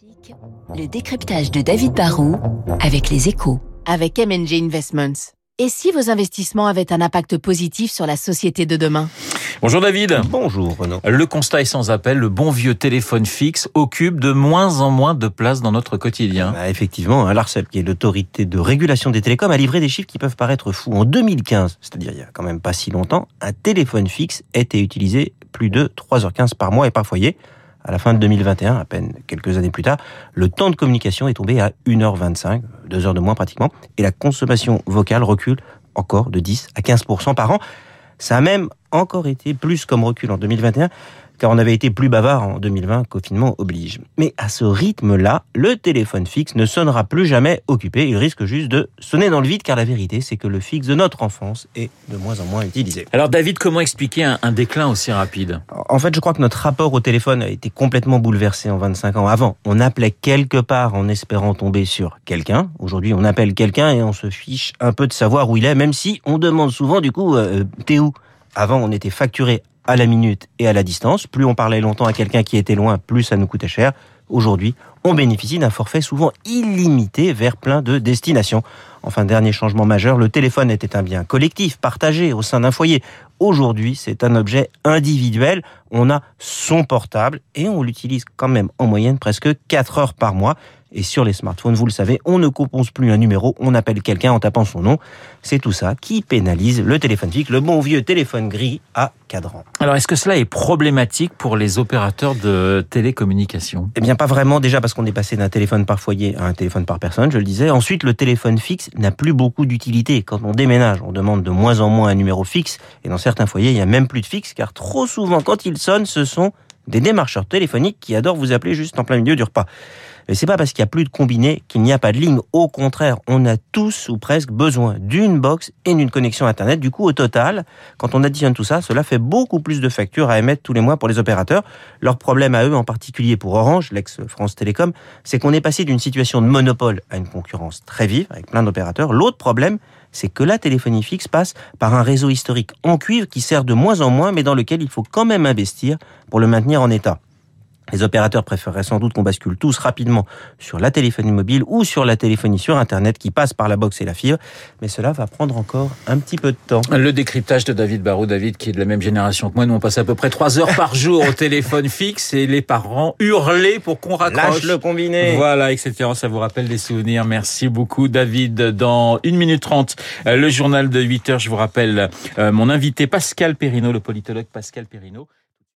Classique, le décryptage de David Barrault avec les échos. Avec MNG Investments. Et si vos investissements avaient un impact positif sur la société de demain? Bonjour David. Bonjour Renaud. Le constat est sans appel, le bon vieux téléphone fixe occupe de moins en moins de place dans notre quotidien. Bah, effectivement, hein, l'ARCEP, qui est l'autorité de régulation des télécoms, a livré des chiffres qui peuvent paraître fous. En 2015, c'est-à-dire il y a quand même pas si longtemps, un téléphone fixe était utilisé plus de 3h15 par mois et par foyer. À la fin de 2021, à peine quelques années plus tard, le temps de communication est tombé à 1h25, deux heures de moins pratiquement, et la consommation vocale recule encore de 10 à 15% par an. Ça a même encore été plus comme recul en 2021, car on avait été plus bavard en 2020, confinement oblige. Mais à ce rythme-là, le téléphone fixe ne sonnera plus jamais occupé, il risque juste de sonner dans le vide, car la vérité, c'est que le fixe de notre enfance est de moins en moins utilisé. Alors David, comment expliquer un, un déclin aussi rapide? En fait, je crois que notre rapport au téléphone a été complètement bouleversé en 25 ans. Avant, on appelait quelque part en espérant tomber sur quelqu'un. Aujourd'hui, on appelle quelqu'un et on se fiche un peu de savoir où il est, même si on demande souvent du coup, euh, t'es où? Avant, on était facturé à la minute et à la distance. Plus on parlait longtemps à quelqu'un qui était loin, plus ça nous coûtait cher. Aujourd'hui, on bénéficie d'un forfait souvent illimité vers plein de destinations. Enfin, dernier changement majeur, le téléphone était un bien collectif, partagé au sein d'un foyer. Aujourd'hui, c'est un objet individuel. On a son portable et on l'utilise quand même en moyenne presque 4 heures par mois. Et sur les smartphones, vous le savez, on ne compose plus un numéro, on appelle quelqu'un en tapant son nom. C'est tout ça qui pénalise le téléphone fixe, le bon vieux téléphone gris à cadran. Alors est-ce que cela est problématique pour les opérateurs de télécommunications? Eh bien pas vraiment, déjà parce qu'on est passé d'un téléphone par foyer à un téléphone par personne, je le disais. Ensuite, le téléphone fixe n'a plus beaucoup d'utilité. Quand on déménage, on demande de moins en moins un numéro fixe. Et dans certains foyers, il n'y a même plus de fixe, car trop souvent, quand il sonne, ce sont des démarcheurs téléphoniques qui adorent vous appeler juste en plein milieu du repas. C'est pas parce qu'il n'y a plus de combiné qu'il n'y a pas de ligne. Au contraire, on a tous ou presque besoin d'une box et d'une connexion Internet. Du coup, au total, quand on additionne tout ça, cela fait beaucoup plus de factures à émettre tous les mois pour les opérateurs. Leur problème à eux, en particulier pour Orange, l'ex-France Télécom, c'est qu'on est passé d'une situation de monopole à une concurrence très vive, avec plein d'opérateurs. L'autre problème, c'est que la téléphonie fixe passe par un réseau historique en cuivre qui sert de moins en moins, mais dans lequel il faut quand même investir pour le maintenir en état. Les opérateurs préféreraient sans doute qu'on bascule tous rapidement sur la téléphonie mobile ou sur la téléphonie sur Internet qui passe par la box et la fibre, mais cela va prendre encore un petit peu de temps. Le décryptage de David Barraud, David qui est de la même génération que moi, nous on passe à peu près trois heures par jour au téléphone fixe et les parents hurlaient pour qu'on raccroche. Lâche le combiné Voilà, etc. Ça vous rappelle des souvenirs. Merci beaucoup David. Dans une minute trente, le journal de 8 heures, je vous rappelle mon invité Pascal Perrino, le politologue Pascal Perrino.